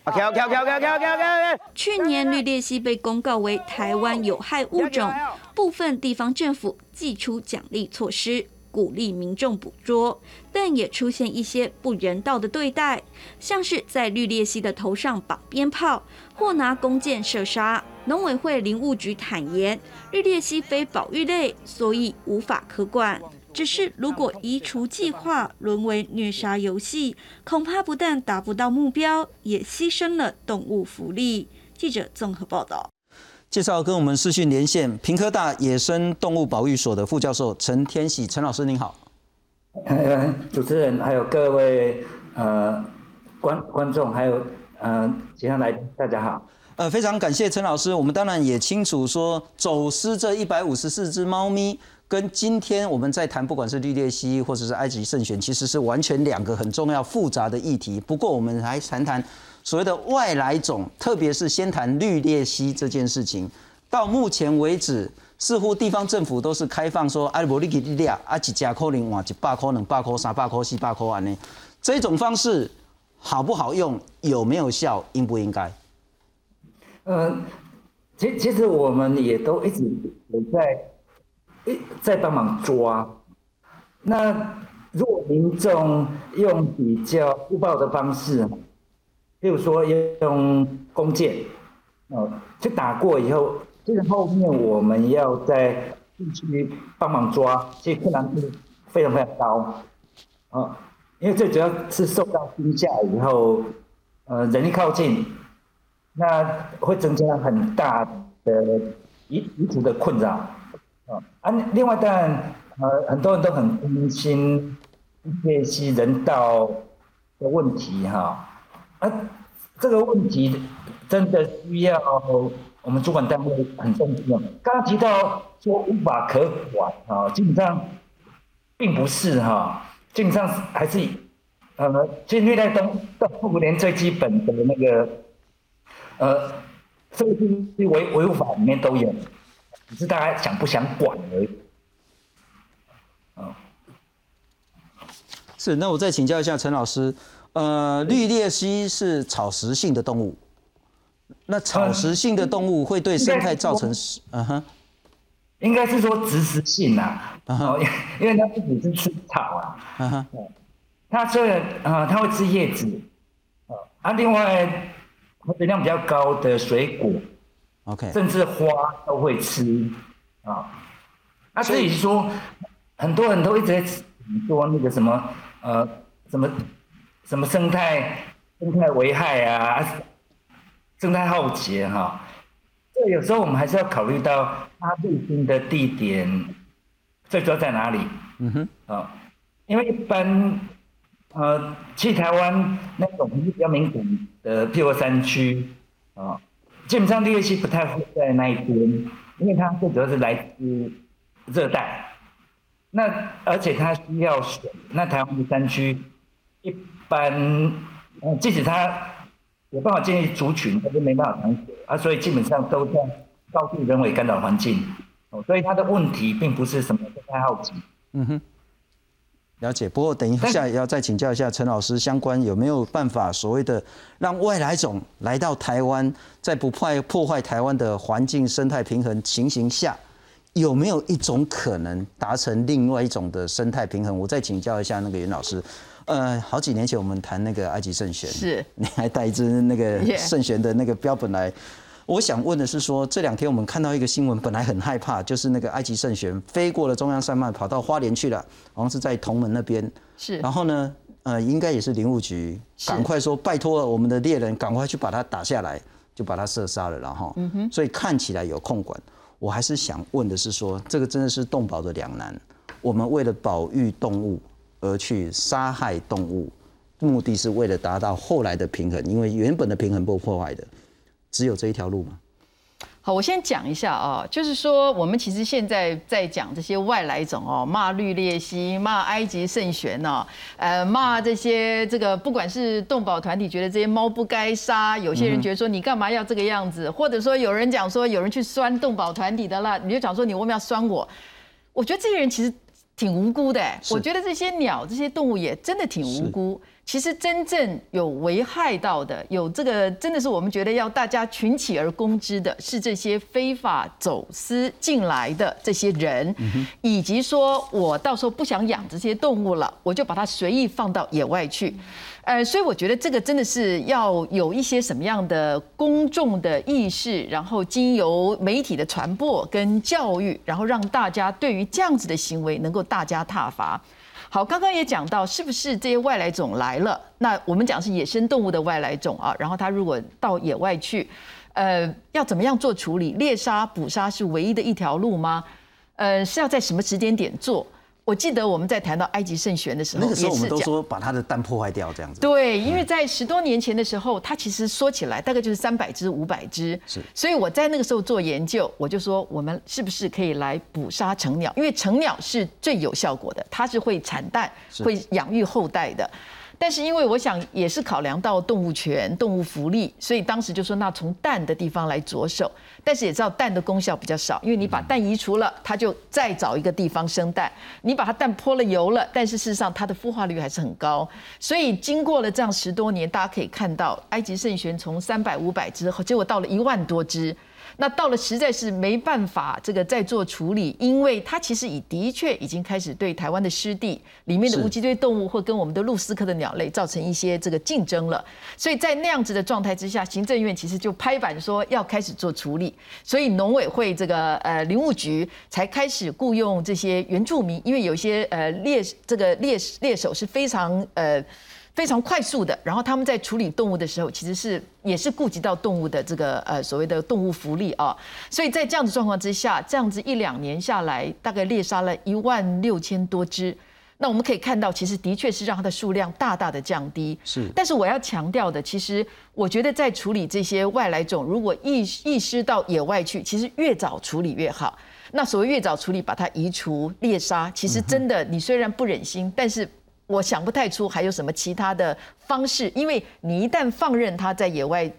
OK OK OK OK OK OK。去年绿鬣蜥被公告为台湾有害物种，部分地方政府祭出奖励措施。鼓励民众捕捉，但也出现一些不人道的对待，像是在绿鬣蜥的头上绑鞭炮，或拿弓箭射杀。农委会林务局坦言，绿鬣蜥非保育类，所以无法可管。只是如果移除计划沦为虐杀游戏，恐怕不但达不到目标，也牺牲了动物福利。记者综合报道。介绍跟我们视讯连线，平科大野生动物保育所的副教授陈天喜，陈老师您好。呃，主持人还有各位呃观观众，还有呃其他来大家好。呃，非常感谢陈老师。我们当然也清楚说，走私这一百五十四只猫咪，跟今天我们在谈不管是绿鬣蜥或者是埃及圣选，其实是完全两个很重要复杂的议题。不过我们来谈谈。所谓的外来种，特别是先谈绿鬣蜥这件事情，到目前为止，似乎地方政府都是开放说，哎，无你给你俩，啊，一家可能换一百块、两百块、三百块、四百块安呢，这种方式好不好用？有没有效？应不应该？嗯，其其实我们也都一直也在一在帮忙抓。那如果民众用比较粗暴的方式，譬如说用弓箭，哦，去打过以后，这个后面我们要在地区帮忙抓，其实困难度非常非常高，啊，因为最主要是受到惊吓以后，呃，人一靠近。那会增加很大的遗遗嘱的困扰，啊！另外，当然，呃，很多人都很关心这些人道的问题，哈，啊，这个问题真的需要我们主管单位很重视。刚刚提到说无法可管，啊，基本上并不是哈，基本上还是，呃，其实虐待动动物连最基本的那个。呃，这个是维维护法里面都有，只是大家想不想管而已。啊，是，那我再请教一下陈老师，呃，绿鬣蜥是草食性的动物，那草食性的动物会对生态造成，嗯哼，应该是说植食性呐，哦，因为它不只是吃草啊，嗯哼，它虽然啊，它会吃叶子，啊，啊，另外。含水量比较高的水果，OK，甚至花都会吃啊。那所以说，很多人都一直在说那个什么呃什么什么生态生态危害啊，生态浩劫哈。这有时候我们还是要考虑到它入侵的地点最主要在哪里。嗯哼，啊，因为一般。呃，去台湾那种比较敏感的，譬如山区啊，基本上绿叶蜥不太会在那一边，因为它最主要是来自热带。那而且它需要水，那台湾的山区一般，即使它有办法建立族群，它都没办法长久啊，所以基本上都在高度人为干扰环境。所以它的问题并不是什么太好奇。嗯哼。了解，不过等一下也要再请教一下陈老师，相关有没有办法所谓的让外来种来到台湾，在不破破坏台湾的环境生态平衡情形下，有没有一种可能达成另外一种的生态平衡？我再请教一下那个袁老师。呃，好几年前我们谈那个埃及圣玄，是，你还带一只那个圣玄的那个标本来。我想问的是，说这两天我们看到一个新闻，本来很害怕，就是那个埃及圣玄飞过了中央山脉，跑到花莲去了，好像是在同门那边。是。然后呢，呃，应该也是林务局，赶快说拜托我们的猎人，赶快去把它打下来，就把它射杀了，然后。嗯哼。所以看起来有控管，我还是想问的是，说这个真的是动保的两难。我们为了保育动物而去杀害动物，目的是为了达到后来的平衡，因为原本的平衡被破坏的。只有这一条路吗？好，我先讲一下啊，就是说，我们其实现在在讲这些外来种哦，骂绿鬣蜥，骂埃及圣玄呢，呃，骂这些这个，不管是动保团体觉得这些猫不该杀，有些人觉得说你干嘛要这个样子，或者说有人讲说有人去酸动保团体的啦，你就讲说你为什么要酸我？我觉得这些人其实挺无辜的，我觉得这些鸟、这些动物也真的挺无辜。其实真正有危害到的，有这个真的是我们觉得要大家群起而攻之的，是这些非法走私进来的这些人，以及说我到时候不想养这些动物了，我就把它随意放到野外去。呃，所以我觉得这个真的是要有一些什么样的公众的意识，然后经由媒体的传播跟教育，然后让大家对于这样子的行为能够大加挞伐。好，刚刚也讲到，是不是这些外来种来了？那我们讲是野生动物的外来种啊，然后它如果到野外去，呃，要怎么样做处理？猎杀、捕杀是唯一的一条路吗？呃，是要在什么时间点做？我记得我们在谈到埃及圣玄的时候，那个时候我们都说把它的蛋破坏掉这样子。对，因为在十多年前的时候，它其实说起来大概就是三百只、五百只。是。所以我在那个时候做研究，我就说我们是不是可以来捕杀成鸟？因为成鸟是最有效果的，它是会产蛋、会养育后代的。但是因为我想也是考量到动物权、动物福利，所以当时就说那从蛋的地方来着手。但是也知道蛋的功效比较少，因为你把蛋移除了，它就再找一个地方生蛋。你把它蛋泼了油了，但是事实上它的孵化率还是很高。所以经过了这样十多年，大家可以看到，埃及圣玄从三百五百只，结果到了一万多只。那到了实在是没办法，这个再做处理，因为它其实已的确已经开始对台湾的湿地里面的无脊椎动物，或跟我们的鹭鸶科的鸟类造成一些这个竞争了。所以在那样子的状态之下，行政院其实就拍板说要开始做处理，所以农委会这个呃林务局才开始雇佣这些原住民，因为有些呃猎这个猎猎手是非常呃。非常快速的，然后他们在处理动物的时候，其实是也是顾及到动物的这个呃所谓的动物福利啊，所以在这样的状况之下，这样子一两年下来，大概猎杀了一万六千多只。那我们可以看到，其实的确是让它的数量大大的降低。是，但是我要强调的，其实我觉得在处理这些外来种，如果易易失到野外去，其实越早处理越好。那所谓越早处理，把它移除猎杀，其实真的你虽然不忍心，但是。我想不太出还有什么其他的方式，因为你一旦放任它在野外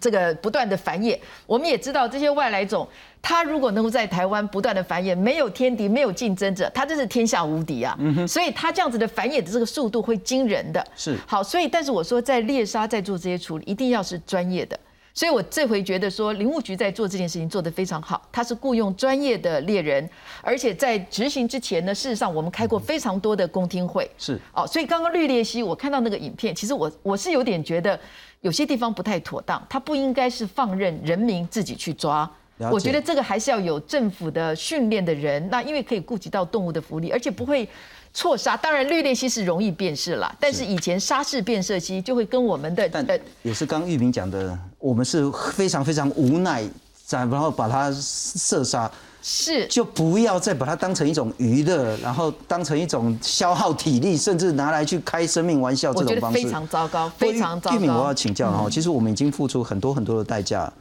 这个不断的繁衍，我们也知道这些外来种，它如果能够在台湾不断的繁衍，没有天敌，没有竞争者，它真是天下无敌啊！所以它这样子的繁衍的这个速度会惊人的。是好，所以但是我说在猎杀在做这些处理，一定要是专业的。所以，我这回觉得说，林务局在做这件事情做得非常好。他是雇佣专业的猎人，而且在执行之前呢，事实上我们开过非常多的公听会。是哦，所以刚刚绿鬣蜥，我看到那个影片，其实我我是有点觉得有些地方不太妥当，他不应该是放任人民自己去抓。我觉得这个还是要有政府的训练的人，那因为可以顾及到动物的福利，而且不会。错杀当然绿鬣蜥是容易辨识啦，但是以前沙氏变色蜥就会跟我们的，但也是刚玉明讲的，我们是非常非常无奈，然后把它射杀，是。就不要再把它当成一种娱乐，然后当成一种消耗体力，甚至拿来去开生命玩笑这种方式，非常糟糕，非常糟糕。玉明，我要请教哈，其实我们已经付出很多很多的代价，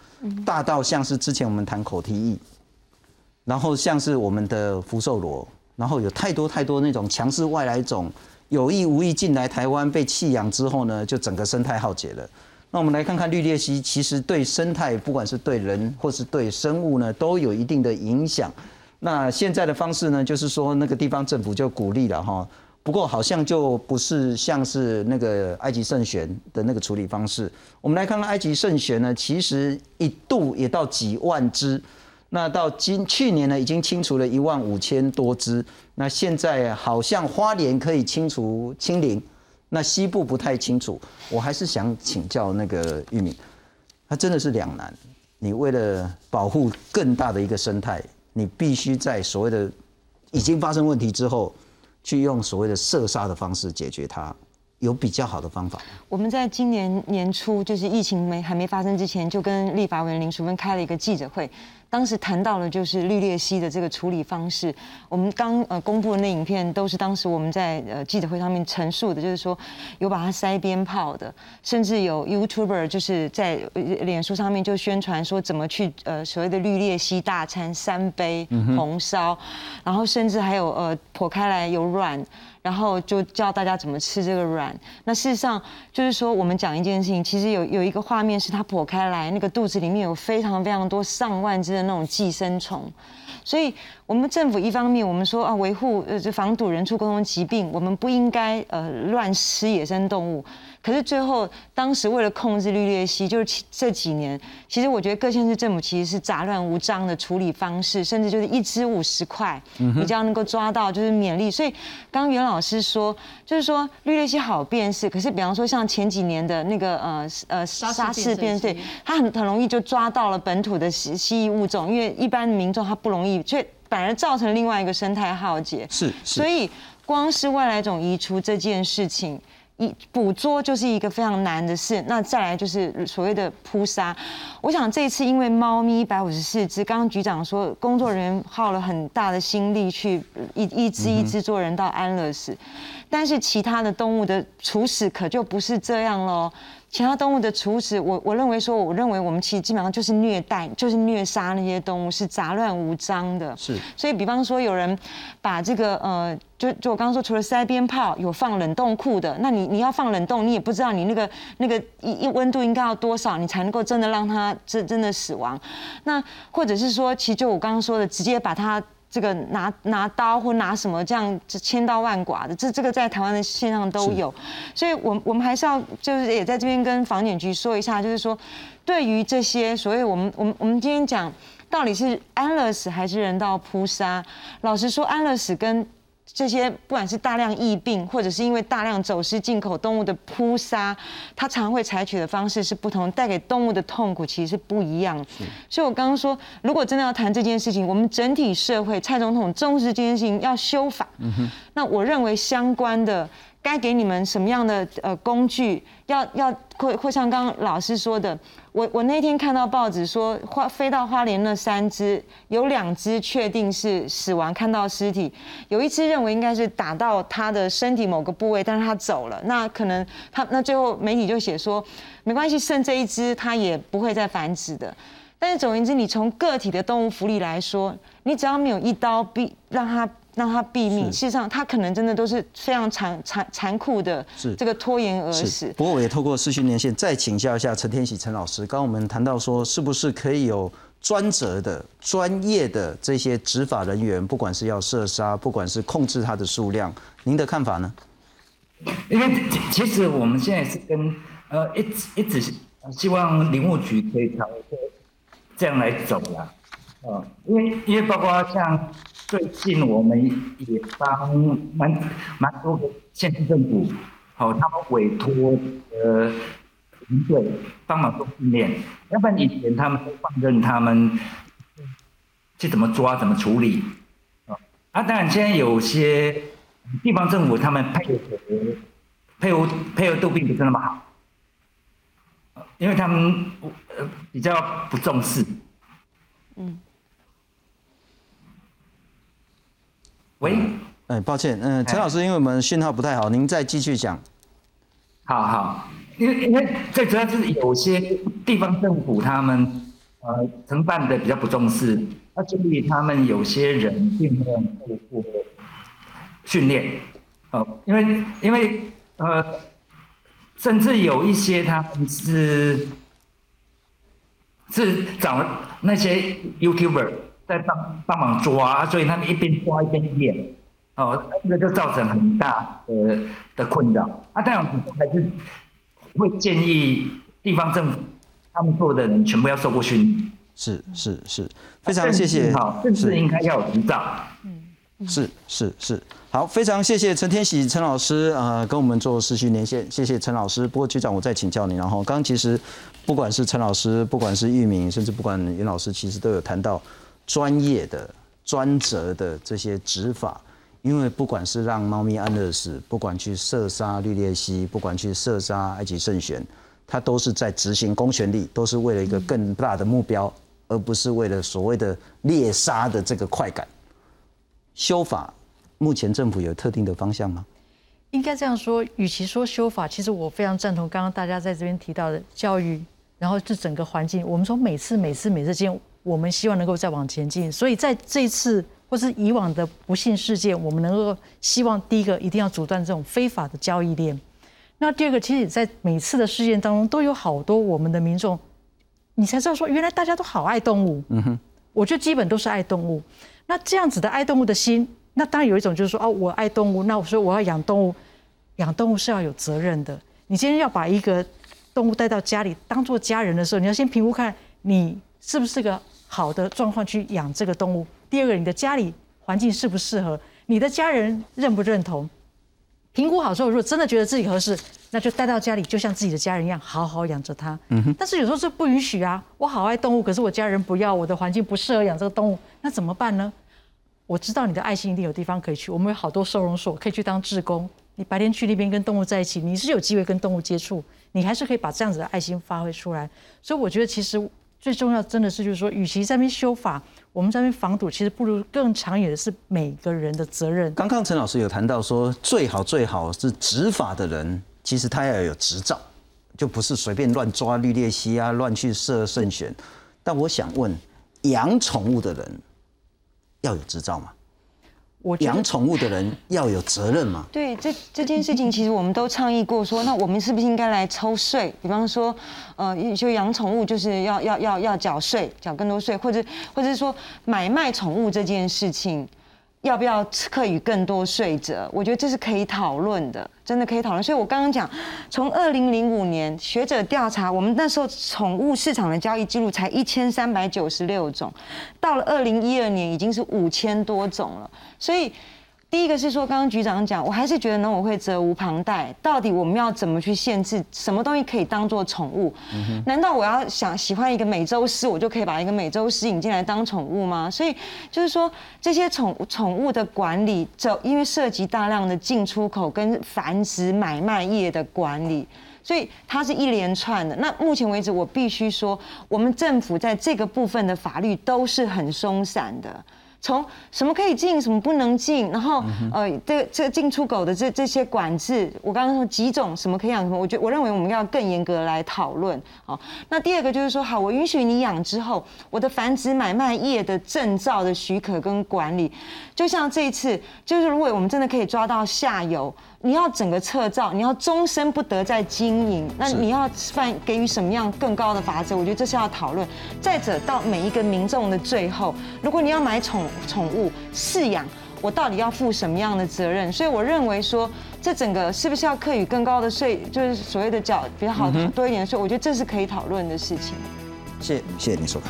大到像是之前我们谈口蹄疫，然后像是我们的福寿螺。然后有太多太多那种强势外来种有意无意进来台湾被弃养之后呢，就整个生态浩劫了。那我们来看看绿鬣蜥，其实对生态不管是对人或是对生物呢，都有一定的影响。那现在的方式呢，就是说那个地方政府就鼓励了哈，不过好像就不是像是那个埃及圣玄的那个处理方式。我们来看看埃及圣玄呢，其实一度也到几万只。那到今去年呢，已经清除了一万五千多只。那现在好像花莲可以清除清零，那西部不太清楚。我还是想请教那个玉米，它真的是两难。你为了保护更大的一个生态，你必须在所谓的已经发生问题之后，去用所谓的射杀的方式解决它。有比较好的方法。我们在今年年初，就是疫情没还没发生之前，就跟立法委员林淑芬开了一个记者会。当时谈到了就是绿鬣蜥的这个处理方式，我们刚呃公布的那影片都是当时我们在呃记者会上面陈述的，就是说有把它塞鞭炮的，甚至有 YouTuber 就是在脸书上面就宣传说怎么去呃所谓的绿鬣蜥大餐三杯红烧，然后甚至还有呃剖开来有卵。然后就教大家怎么吃这个软。那事实上就是说，我们讲一件事情，其实有有一个画面是它剖开来，那个肚子里面有非常非常多上万只的那种寄生虫。所以，我们政府一方面我们说啊，维护呃这防堵人畜共同疾病，我们不应该呃乱吃野生动物。可是最后，当时为了控制绿鬣蜥，就是这几年，其实我觉得各县市政府其实是杂乱无章的处理方式，甚至就是一只五十块，比较能够抓到就是勉励。所以刚刚袁老师说，就是说绿鬣蜥好辨识，可是比方说像前几年的那个呃呃沙氏变对，它很很容易就抓到了本土的蜥蜥蜴物种，因为一般民众他不容易，却反而造成另外一个生态浩劫。是，所以光是外来种移除这件事情。一捕捉就是一个非常难的事，那再来就是所谓的扑杀。我想这次因为猫咪一百五十四只，刚刚局长说工作人员耗了很大的心力去一一只一只做人道安乐死，但是其他的动物的处死可就不是这样喽。其他动物的处死，我我认为说，我认为我们其实基本上就是虐待，就是虐杀那些动物，是杂乱无章的。是。所以，比方说有人把这个呃，就就我刚刚说，除了塞鞭炮，有放冷冻库的，那你你要放冷冻，你也不知道你那个那个一一温度应该要多少，你才能够真的让它真真的死亡。那或者是说，其实就我刚刚说的，直接把它。这个拿拿刀或拿什么这样千刀万剐的，这这个在台湾的现上都有，所以，我我们还是要就是也在这边跟房检局说一下，就是说，对于这些所谓我们我们我们今天讲到底是安乐死还是人道扑杀，老实说，安乐死跟这些不管是大量疫病，或者是因为大量走私进口动物的扑杀，它常会采取的方式是不同，带给动物的痛苦其实是不一样。所以我刚刚说，如果真的要谈这件事情，我们整体社会蔡总统重视这件事情要修法，那我认为相关的。该给你们什么样的呃工具？要要会会像刚刚老师说的，我我那天看到报纸说花飞到花莲那三只，有两只确定是死亡，看到尸体，有一只认为应该是打到他的身体某个部位，但是他走了，那可能他那最后媒体就写说没关系，剩这一只它也不会再繁殖的。但是总而言之，你从个体的动物福利来说，你只要没有一刀毙让它。让他毙命，事实上他可能真的都是非常残残残酷的，是这个拖延而死。不过我也透过视讯连线再请教一下陈天喜陈老师，刚刚我们谈到说，是不是可以有专责的、专业的这些执法人员，不管是要射杀，不管是控制他的数量，您的看法呢？因为其实我们现在是跟呃一直一直希望林务局可以朝这样来走了，啊，因为因为包括像。最近我们也帮蛮蛮多个县市政府，好，他们委托呃团队帮忙做训练，要不然以前他们都放任他们去怎么抓怎么处理，啊，啊，当然现在有些地方政府他们配合配合配合度并不是那么好，因为他们呃比较不重视，嗯。喂，哎，抱歉，嗯，陈老师，因为我们信号不太好，您再继续讲。好好，因为因为最主要是有些地方政府他们呃承办的比较不重视，那所以他们有些人并没有透过训练，哦，因为因为呃，甚至有一些他们是是找那些 YouTuber。在帮帮忙抓，所以他们一边抓一边演，哦，这个就造成很大的的困扰。啊，当然还是会建议地方政府他们做的人全部要受过训练。是是是，非常谢谢。好，甚至应该要有执照。嗯，是是是，好，非常谢谢陈天喜陈老师啊，跟我们做视讯连线，谢谢陈老师。不过局长，我再请教你，然后刚其实不管是陈老师，不管是玉明，甚至不管袁老师，其实都有谈到。专业的、专责的这些执法，因为不管是让猫咪安乐死，不管去射杀绿鬣蜥，不管去射杀埃及圣玄，它都是在执行公权力，都是为了一个更大的目标，而不是为了所谓的猎杀的这个快感。修法，目前政府有特定的方向吗？应该这样说，与其说修法，其实我非常赞同刚刚大家在这边提到的教育，然后这整个环境，我们从每次、每次、每次见。我们希望能够再往前进，所以在这一次或是以往的不幸事件，我们能够希望第一个一定要阻断这种非法的交易链。那第二个，其实，在每次的事件当中，都有好多我们的民众，你才知道说，原来大家都好爱动物。嗯哼，我觉得基本都是爱动物。那这样子的爱动物的心，那当然有一种就是说，哦，我爱动物，那我说我要养动物，养动物是要有责任的。你今天要把一个动物带到家里当做家人的时候，你要先评估看你是不是个。好的状况去养这个动物。第二个，你的家里环境适不适合？你的家人认不认同？评估好之后，如果真的觉得自己合适，那就带到家里，就像自己的家人一样，好好养着它。嗯哼。但是有时候这不允许啊！我好爱动物，可是我家人不要，我的环境不适合养这个动物，那怎么办呢？我知道你的爱心一定有地方可以去，我们有好多收容所可以去当志工。你白天去那边跟动物在一起，你是有机会跟动物接触，你还是可以把这样子的爱心发挥出来。所以我觉得其实。最重要真的是就是说，与其在那边修法，我们在那边防堵，其实不如更长远的是每个人的责任。刚刚陈老师有谈到说，最好最好是执法的人，其实他要有执照，就不是随便乱抓绿鬣蜥啊，乱去设慎选。但我想问，养宠物的人要有执照吗？我养宠物的人要有责任嘛？对，这这件事情其实我们都倡议过，说那我们是不是应该来抽税？比方说，呃，就养宠物就是要要要要缴税，缴更多税，或者或者是说买卖宠物这件事情。要不要课予更多税者？我觉得这是可以讨论的，真的可以讨论。所以我刚刚讲，从二零零五年学者调查，我们那时候宠物市场的交易记录才一千三百九十六种，到了二零一二年已经是五千多种了。所以。第一个是说，刚刚局长讲，我还是觉得农委会责无旁贷。到底我们要怎么去限制什么东西可以当做宠物？难道我要想喜欢一个美洲狮，我就可以把一个美洲狮引进来当宠物吗？所以就是说，这些宠宠物的管理，就因为涉及大量的进出口跟繁殖买卖业的管理，所以它是一连串的。那目前为止，我必须说，我们政府在这个部分的法律都是很松散的。从什么可以进，什么不能进，然后呃，这这进出口的这这些管制，我刚刚说几种什么可以养什么，我觉我认为我们要更严格来讨论。好，那第二个就是说，好，我允许你养之后，我的繁殖买卖业的证照的许可跟管理，就像这一次，就是如果我们真的可以抓到下游。你要整个撤照，你要终身不得再经营，那你要犯给予什么样更高的法则？我觉得这是要讨论。再者，到每一个民众的最后，如果你要买宠宠物饲养，我到底要负什么样的责任？所以我认为说，这整个是不是要课予更高的税，就是所谓的缴比较好多一点税？我觉得这是可以讨论的事情。谢谢，谢谢你说。